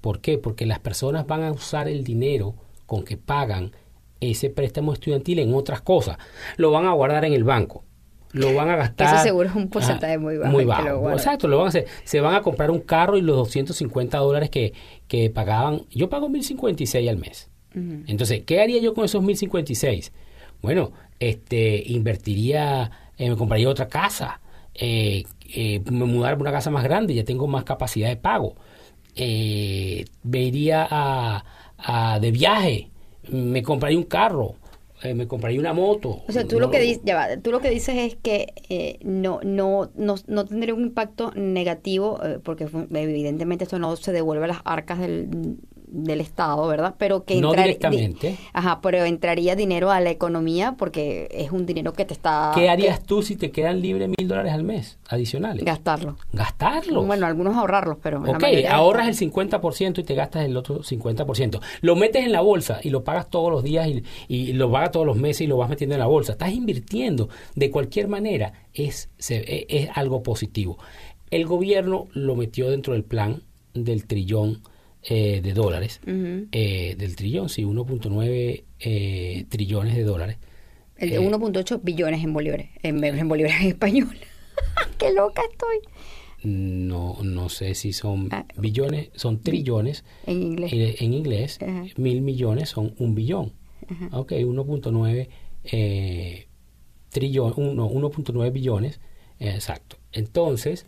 B: ¿Por qué? Porque las personas van a usar el dinero con que pagan ese préstamo estudiantil en otras cosas. Lo van a guardar en el banco. Lo van a gastar.
A: Eso seguro es un porcentaje muy bajo.
B: Muy bajo. Exacto, lo van a hacer. Se van a comprar un carro y los 250 dólares que, que pagaban. Yo pago 1056 al mes. Entonces, ¿qué haría yo con esos 1056? Bueno, este, invertiría, eh, me compraría otra casa, eh, eh, me mudaría a una casa más grande, ya tengo más capacidad de pago. Eh, me iría a, a, de viaje, me compraría un carro, eh, me compraría una moto.
A: O sea, tú, lo, que dices, tú lo que dices es que eh, no, no, no, no tendría un impacto negativo, eh, porque evidentemente esto no se devuelve a las arcas del, del Estado, ¿verdad? Pero que
B: no directamente.
A: ajá, pero entraría dinero a la economía porque es un dinero que te está...
B: ¿Qué harías tú si te quedan libres mil dólares al mes adicionales?
A: Gastarlo.
B: Gastarlo.
A: Bueno, algunos ahorrarlos, pero...
B: Ok, ahorras el 50% y te gastas el otro 50%. Lo metes en la bolsa y lo pagas todos los días y, y lo pagas todos los meses y lo vas metiendo en la bolsa. Estás invirtiendo. De cualquier manera, es, e, es algo positivo. El gobierno lo metió dentro del plan del trillón eh, de dólares, eh, del trillón, sí, 1.9 eh, trillones de dólares.
A: El de 1.8 billones en bolívares, en, en bolívares en español. ¡Qué loca estoy!
B: No, no sé si son ah, billones, son trillones.
A: En inglés.
B: en inglés, mil millones son un billón. Ok, 1.9 eh, trillón, 1.9 billones, exacto. Entonces,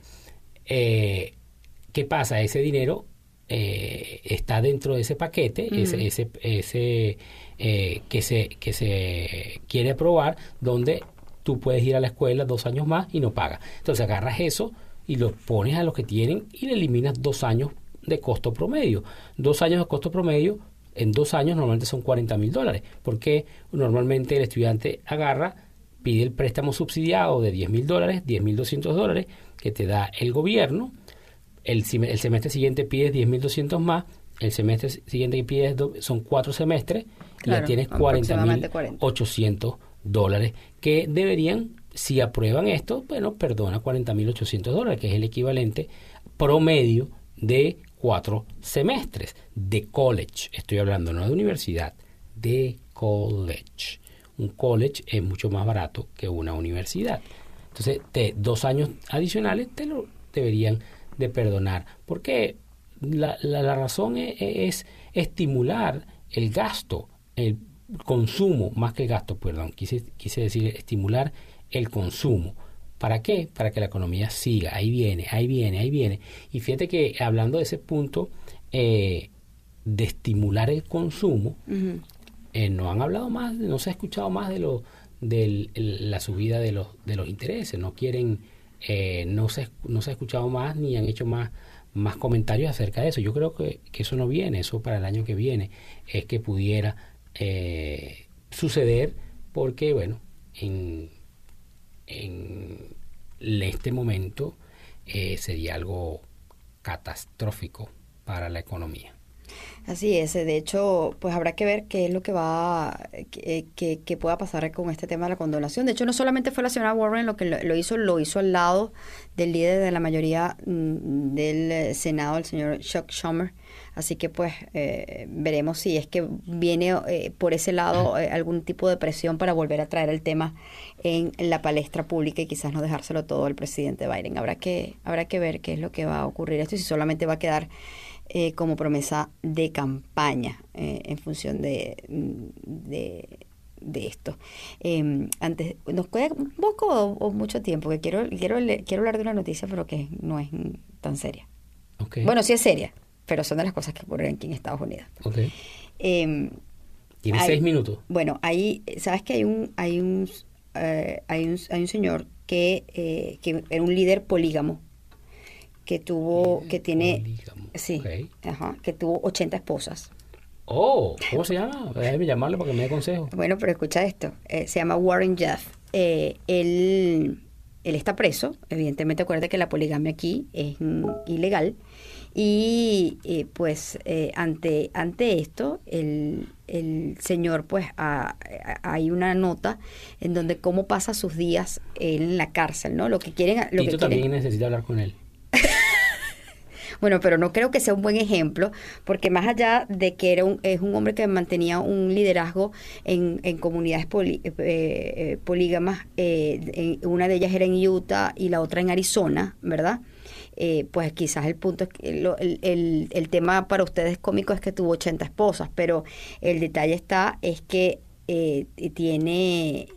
B: ¿qué pasa? Ese dinero eh, está dentro de ese paquete, ese, ese, ese eh, que, se, que se quiere aprobar, donde tú puedes ir a la escuela dos años más y no pagas. Entonces agarras eso y lo pones a los que tienen y le eliminas dos años de costo promedio. Dos años de costo promedio, en dos años normalmente son 40 mil dólares, porque normalmente el estudiante agarra, pide el préstamo subsidiado de 10 mil dólares, 10 mil 200 dólares que te da el gobierno, el, el semestre siguiente pides 10.200 más, el semestre siguiente que pides son cuatro semestres, y ya tienes 40.800 dólares que deberían, si aprueban esto, bueno, perdona 40.800 dólares, que es el equivalente promedio de cuatro semestres de college. Estoy hablando no de universidad, de college. Un college es mucho más barato que una universidad. Entonces, de dos años adicionales te lo deberían de perdonar. Porque la, la, razón e, e, es, estimular el gasto, el consumo, más que el gasto, perdón, quise, quise decir estimular el consumo. ¿Para qué? Para que la economía siga. Ahí viene, ahí viene, ahí viene. Y fíjate que hablando de ese punto eh, de estimular el consumo, eh, no han hablado más, no se ha escuchado más de lo de la subida de los, de los intereses. No quieren, eh, no, se, no se ha escuchado más ni han hecho más, más comentarios acerca de eso. Yo creo que, eso no viene, eso para el año que viene es que pudiera eh, suceder porque, bueno, en, en este momento eh, sería algo catastrófico para la economía.
A: Así es, de hecho, pues habrá que ver qué es lo que va, qué, qué, pueda pasar con este tema de la condonación. De hecho, no solamente fue la señora Warren lo que lo, hizo, lo hizo al lado del líder de la mayoría mm, del Senado, el señor Chuck Schumer. Así que pues eh, veremos si es que viene eh, por ese lado eh, algún tipo de presión para volver a traer el tema en la palestra pública y quizás no dejárselo todo al presidente Biden. Habrá que, habrá que ver qué es lo que va a ocurrir esto y si solamente va a quedar eh, como promesa de campaña eh, en función de, de, esto. Eh, antes, nos queda un poco o, mucho tiempo, que quiero, quiero, quiero hablar de una noticia, pero que no es tan seria. Bueno, sí es seria, pero son de las cosas que ocurren aquí en Estados Unidos.
B: Okay. Tiene seis minutos.
A: Bueno, ahí, sabes que hay un, hay un, hay un, hay un señor que, que era un líder polígamo que tuvo, que tiene, sí, ajá, que tuvo 80 esposas.
B: Oh, ¿cómo se llama? Déjame llamarle para que me dé consejo.
A: Bueno, pero escucha esto, eh, se llama Warren Jeff. Eh, él, él está preso, evidentemente acuérdate que la poligamia aquí es ilegal y eh, pues ante, ante esto el, el señor pues hay una nota en donde cómo pasa sus días en la cárcel, ¿no? Lo que quieren... Lo
B: que
A: también
B: necesita hablar con él.
A: Bueno, pero no creo que sea un buen ejemplo, porque más allá de que era un, es un hombre que mantenía un liderazgo en, en comunidades eh, eh, polígamas, eh, una de ellas era en Utah y la otra en Arizona, ¿verdad? pues quizás el punto el, el, el, tema para ustedes cómico es que tuvo 80 esposas, pero el detalle está es que tiene eh,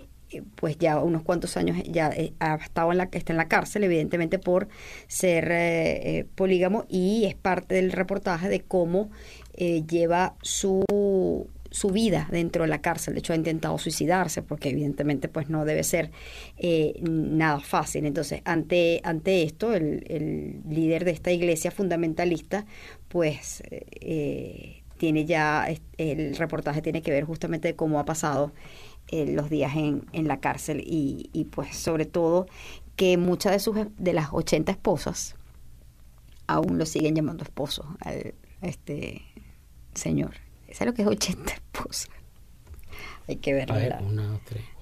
A: pues ya unos cuantos años ya eh, ha estado en la está en la cárcel evidentemente por ser eh, polígamo y es parte del reportaje de cómo lleva su su vida dentro de la cárcel. De hecho, ha intentado suicidarse porque evidentemente pues no debe ser nada fácil. Entonces, ante, ante esto, el, el líder de esta iglesia fundamentalista pues tiene ya, el reportaje tiene que ver justamente de cómo ha pasado eh, los días en, en la cárcel y, y, pues sobre todo que muchas de sus de las 80 esposas aún lo siguen llamando esposo al este señor. ¿Sabes lo que es 80 esposas? Hay que verla.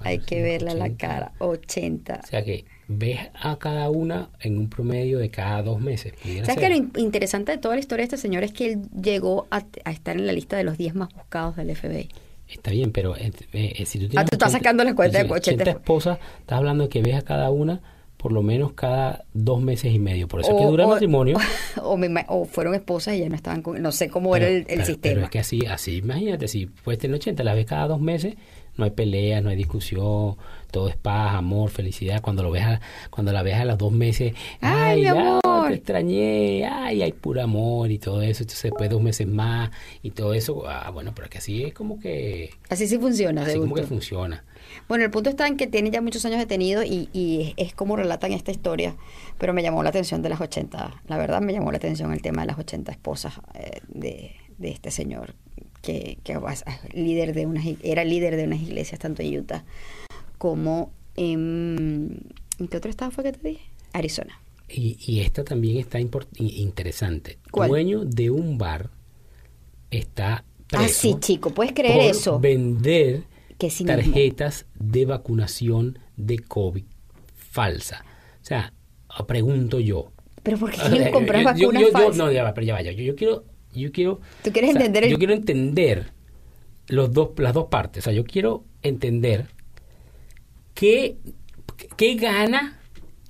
A: hay que verla la cara. 80.
B: O sea que ves a cada una en un promedio de cada dos meses.
A: ¿Sabes que lo interesante de toda la historia de este señor es que él llegó a, a estar en la lista de los 10 más buscados del FBI?
B: Está bien, pero eh, eh, si tú
A: tienes... Ah, tú estás sacando la cuenta de
B: 80 esposas, estás hablando de que ves a cada una por lo menos cada dos meses y medio. Por eso es que dura el matrimonio.
A: O, fueron esposas y ya no estaban con... No sé cómo era el, sistema.
B: Pero es que así, así, imagínate, si puedes tener 80, la ves cada dos meses, no hay peleas, no hay discusión, todo es paz, amor, felicidad. Cuando lo ves cuando la ves a los dos meses, ay, ay te extrañé, ay, hay puro amor y todo eso. Entonces después dos meses más y todo eso, ah, bueno, pero que así es como que...
A: Así sí funciona.
B: Así como que funciona.
A: Bueno, el punto está en que tiene ya muchos años detenido y, y es como relatan esta historia, pero me llamó la atención de las 80, la verdad me llamó la atención el tema de las 80 esposas eh, de, de este señor que, que líder de unas, era líder de unas iglesias tanto en Utah como en... ¿En qué otro estado fue que te dije? Arizona.
B: Y, y esta también está interesante. Dueño de un bar está preso
A: Ah, sí, chico, ¿puedes creer
B: por
A: eso?
B: Vender tarjetas de vacunación de COVID falsa. O sea, pregunto yo.
A: ¿Pero por qué quieren comprar vacunas falsas?
B: no, ya pero ya vaya. Yo, yo quiero... Yo quiero
A: ¿Tú quieres entender
B: Yo quiero entender los dos, las dos partes. O sea, yo quiero entender qué, qué gana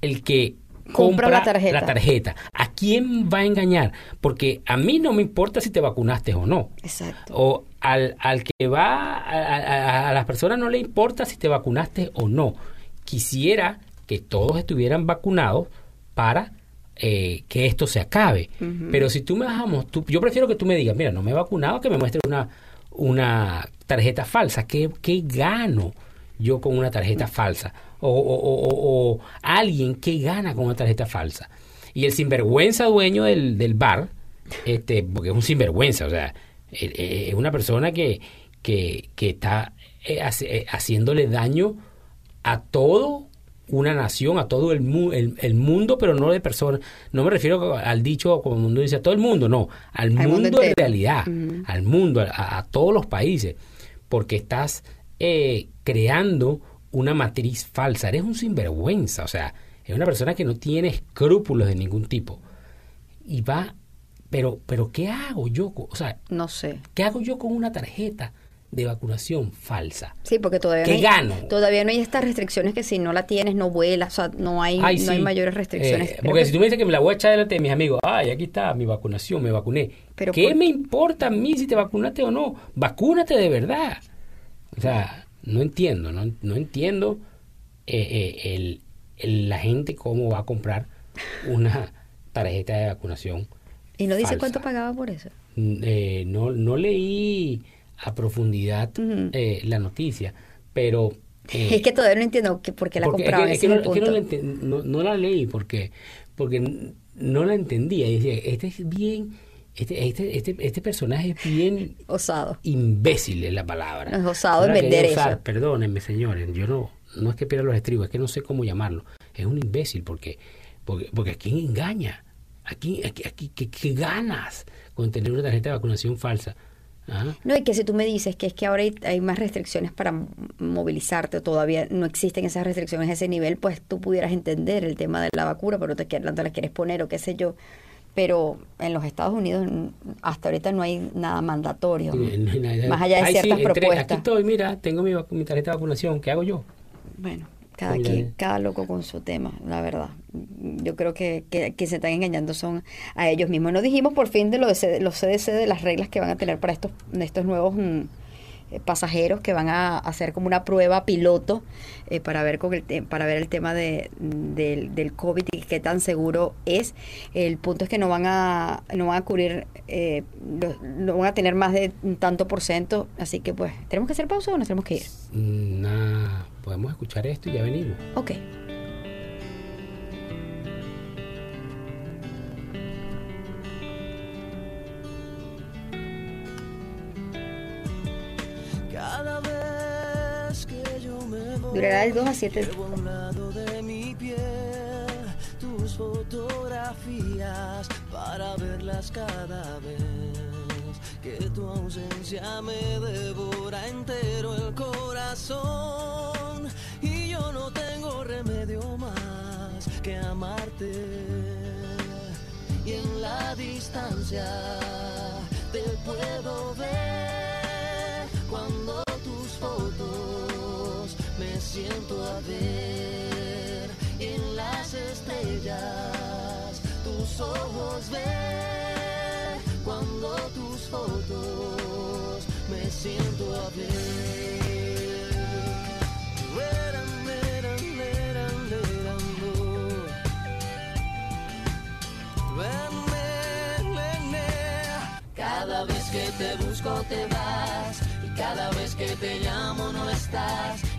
B: el que compra, la, tarjeta. ¿A quién va a engañar? Porque a mí no me importa si te vacunaste o no.
A: Exacto.
B: O al, al que va, a, a, las personas no le importa si te vacunaste o no. Quisiera que todos estuvieran vacunados para eh, que esto se acabe. Pero si tú me bajamos, tú, yo prefiero que tú me digas, mira, no me he vacunado, que me muestres una, una tarjeta falsa. ¿Qué, ¿Qué gano yo con una tarjeta falsa? O, o, alguien que gana con una tarjeta falsa. Y el sinvergüenza dueño del, del bar, este, porque es un sinvergüenza, o sea, eh, eh, es una persona que, que, que está haciéndole daño a todo una nación, a todo el, el, mundo, pero no de personas. No me refiero al dicho, como el mundo dice, a todo el mundo, no, al, mundo, en realidad, al mundo, a, todos los países, porque estás eh, creando una matriz falsa. Eres un sinvergüenza, o sea, es una persona que no tiene escrúpulos de ningún tipo. Y va, pero, pero ¿qué hago yo? O sea,
A: no sé.
B: ¿Qué hago yo con una tarjeta? de vacunación falsa.
A: Sí, porque todavía, no hay,
B: gano?
A: todavía no hay estas restricciones que si no la tienes no vuelas, o sea, no hay, no hay mayores restricciones.
B: Eh, porque si tú me dices que me la voy a echar delante de mis amigos, ay, aquí está mi vacunación, me vacuné. Pero ¿Qué me importa a mí si te vacunaste o no? Vacúnate de verdad. O sea, no entiendo, no, no entiendo eh, eh, el, la gente cómo va a comprar una tarjeta de vacunación.
A: ¿Y no dice cuánto pagaba por eso?
B: Mm, no, no leí a profundidad eh, la noticia, pero...
A: Eh, es que todavía no entiendo que, por qué la compraban. Es que,
B: no, no, la leí porque, porque no la entendía. Decía, este es bien... Este, este, este, este personaje es bien
A: osado.
B: Imbécil es la palabra.
A: Es osado en vender eso.
B: Perdónenme, señores, yo no, no es que pierda los estribos, es que no sé cómo llamarlo. Es un imbécil porque, porque, porque ¿a quién engaña? Aquí, aquí, aquí ¿qué, ¿qué, ganas con tener una tarjeta de vacunación falsa?
A: No, y que si tú me dices que es que ahora hay, más restricciones para movilizarte o todavía no existen esas restricciones a ese nivel, pues tú pudieras entender el tema de la vacuna, pero te, no te la quieres poner o qué sé yo. Pero en los Estados Unidos hasta ahorita no hay nada mandatorio. más allá de ciertas propuestas.
B: Aquí estoy, mira, tengo mi, mi tarjeta de vacunación, ¿qué hago yo?
A: Bueno, cada quien, cada loco con su tema, la verdad. Yo creo que, que, se están engañando son a ellos mismos. No dijimos por fin de, lo de los CDC, de las reglas que van a tener para estos, estos nuevos mm, pasajeros que van a hacer como una prueba piloto eh, para ver con el para ver el tema de, del COVID y qué tan seguro es. El punto es que no van a no van a cubrir eh, no, van a tener más de un tanto por ciento, así que pues tenemos que hacer pausa o nos tenemos que ir.
B: Nah, podemos escuchar esto y ya venimos.
A: Ok. Durará de 2 a 7
D: tus fotografías para verlas cada vez que tu ausencia me devora entero el corazón y yo no tengo remedio más que amarte. Y en la distancia te puedo ver siento a ver en las estrellas tus ojos ver cuando tus fotos me siento a ver. Cada vez que te busco te vas cada vez que te llamo no estás,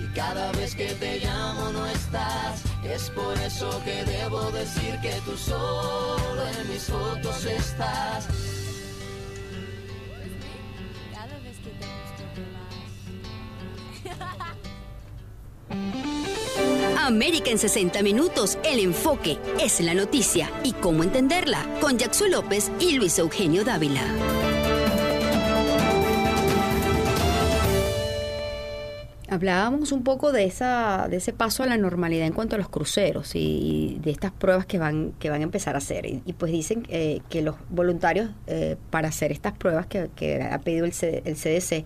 D: y cada vez que te llamo no estás. Es por eso que debo decir que tú solo en mis fotos estás.
F: Cada vez que te busco te vas.
E: América en 60 minutos, el enfoque es la noticia y cómo entenderla con Jackson López y Luis Eugenio Dávila.
A: Hablábamos un poco de esa de ese paso a la normalidad en cuanto a los cruceros y, de estas pruebas que van que van a empezar a hacer. Y, pues dicen eh, que los voluntarios eh, para hacer estas pruebas que, que ha pedido el, C- el CDC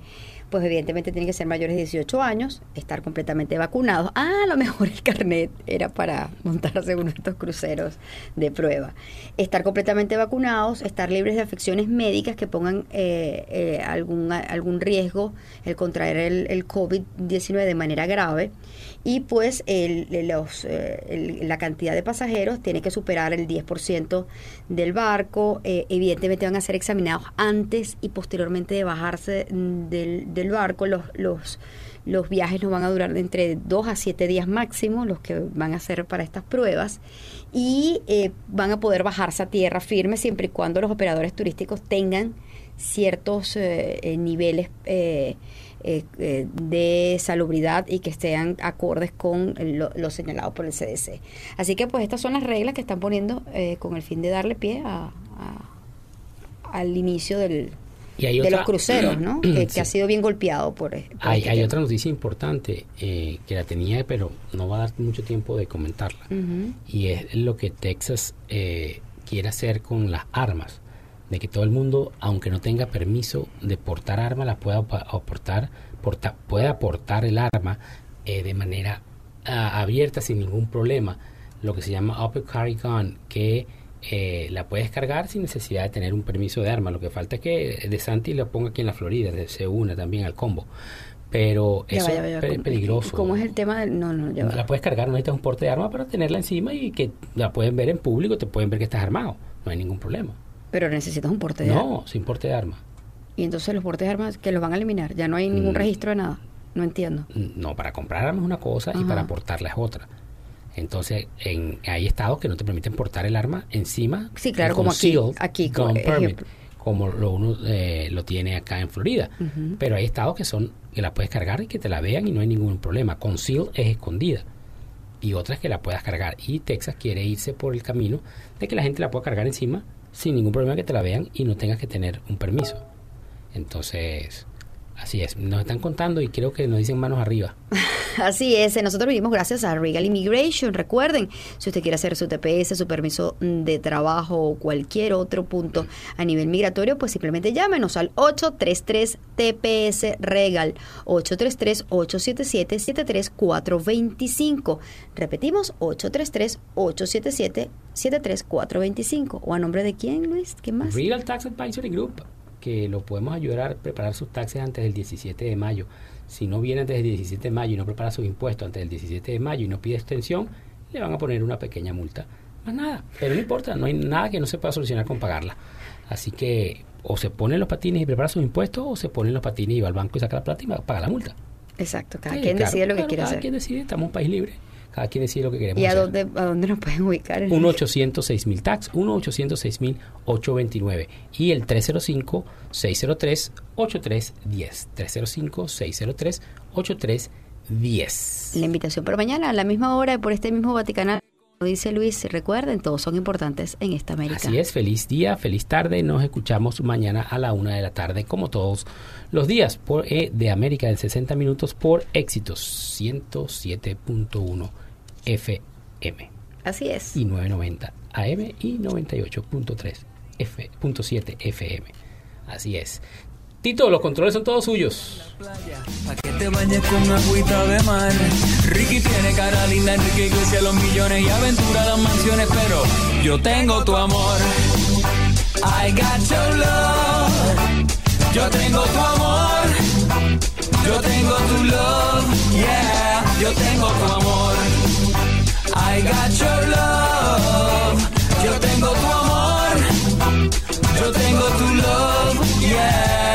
A: pues evidentemente tienen que ser mayores de 18 años, estar completamente vacunados. Ah, a lo mejor el carnet era para montarse uno de estos cruceros de prueba. Estar completamente vacunados, estar libres de afecciones médicas que pongan eh, eh, algún, algún riesgo el contraer el, el COVID-19 de manera grave. Y pues eh, el- la cantidad de pasajeros tiene que superar el 10% del barco. Eh, evidentemente van a ser examinados antes y posteriormente de bajarse del, barco. Los, los, viajes nos van a durar entre 2 a 7 días máximo, los que van a hacer para estas pruebas. Y eh, van a poder bajarse a tierra firme siempre y cuando los operadores turísticos tengan ciertos niveles eh, eh, de salubridad y que estén acordes con lo, lo señalado por el CDC. Así que pues estas son las reglas que están poniendo eh, con el fin de darle pie a, a- al inicio del,
B: Y hay
A: de
B: otra-
A: los cruceros, ¿no? que, ha sido bien golpeado por, por
B: Hay,
A: este
B: hay otra noticia importante eh, que la tenía, pero no va a dar mucho tiempo de comentarla. Y es lo que Texas eh, quiere hacer con las armas. De que todo el mundo, aunque no tenga permiso de portar armas, la pueda aportar, porta- pueda portar el arma eh, de manera ah, abierta sin ningún problema. Lo que se llama Open Carry Gun, que eh, la puedes cargar sin necesidad de tener un permiso de arma. Lo que falta es que De Santi lo ponga aquí en la Florida, se una también al combo. Pero eso
A: va, ya va, ya va.
B: es pe-
A: ¿Cómo-
B: peligroso.
A: ¿Cómo es el tema del.? No, no, ya va.
B: La puedes cargar, no necesitas un porte de arma para tenerla encima y que la pueden ver en público, te pueden ver que estás armado. No hay ningún problema.
A: Pero necesitas un porte de armas.
B: No, sin porte de arma.
A: Y entonces los portes de armas que los van a eliminar. Ya no hay ningún
B: Mm.
A: registro de nada. No entiendo.
B: No, para comprar armas es una cosa y para portarla es otra. Entonces, en, hay estados que no te permiten portar el arma encima.
A: Sí, claro, como aquí- aquí,
B: gun permit, como lo uno eh, lo tiene acá en Florida. Pero hay estados que son que la puedes cargar y que te la vean y no hay ningún problema. Conceal es escondida. Y otras que la puedas cargar. Y Texas quiere irse por el camino de que la gente la pueda cargar encima sin ningún problema que te la vean y no tengas que tener un permiso. Entonces, así es. Nos están contando y creo que nos dicen manos arriba.
A: Así es, eh, nosotros vivimos gracias a Regal Immigration. Recuerden, si usted quiere hacer su TPS, su permiso de trabajo o cualquier otro punto a nivel migratorio, pues simplemente llámenos al 833 TPS Regal 833 877 73425. Repetimos 833 877 73425. ¿O a nombre de quién, Luis? ¿Qué más?
B: Real Tax Advisory Group, que lo podemos ayudar a preparar sus taxes antes del 17 de mayo. Si no viene antes del 17 de mayo y no prepara sus impuestos antes del 17 de mayo y no pide extensión, le van a poner una pequeña multa. Más nada, pero no importa, no hay nada que no se pueda solucionar con pagarla. Así que o se ponen los patines y prepara sus impuestos o se ponen los patines y va al banco y saca la plata y paga la multa.
A: Exacto, cada
B: Sí,
A: quien
B: claro,
A: decide lo que
B: claro,
A: quiere
B: cada
A: hacer.
B: quien decide, estamos en un país libre. Cada quien decide lo que queremos
A: ¿Y a
B: hacer.
A: dónde, a dónde nos pueden ubicar?
B: 1 806 mil tax 1 806 mil 829 y el 305 603 8310 305 603 8310
A: La invitación para mañana a la misma hora y por este mismo Vaticanal. Dice Luis, recuerden, todos son importantes en esta América.
B: Así es, feliz día, feliz tarde. Nos escuchamos mañana a la una de la tarde, como todos los días, por eh, de América en 60 minutos por éxitos 107.1 FM
A: Así es.
B: y 990 AM y 98.3 F, punto 7 FM. Así es. Tito, los controles son todos suyos.
G: pa' que te bañes con agüita de mar.
H: Ricky tiene cara linda, Enrique Iglesias los millones y aventura las mansiones, pero yo tengo tu amor. I got your love. Yo tengo tu amor. Yo tengo tu love. Yeah, yo tengo tu amor. I got your love. Yo tengo tu amor. Yo tengo tu love. Yeah.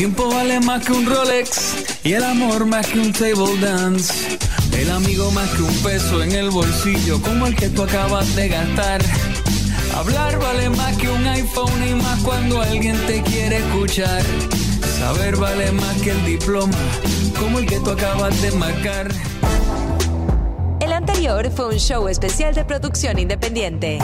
H: Tiempo vale más que un Rolex y el amor más que un table dance. El amigo más que un peso en el bolsillo como el que tú acabas de gastar. Hablar vale más que un iPhone y más cuando alguien te quiere escuchar. Saber vale más que el diploma como el que tú acabas de marcar.
G: El anterior fue un show especial de producción independiente.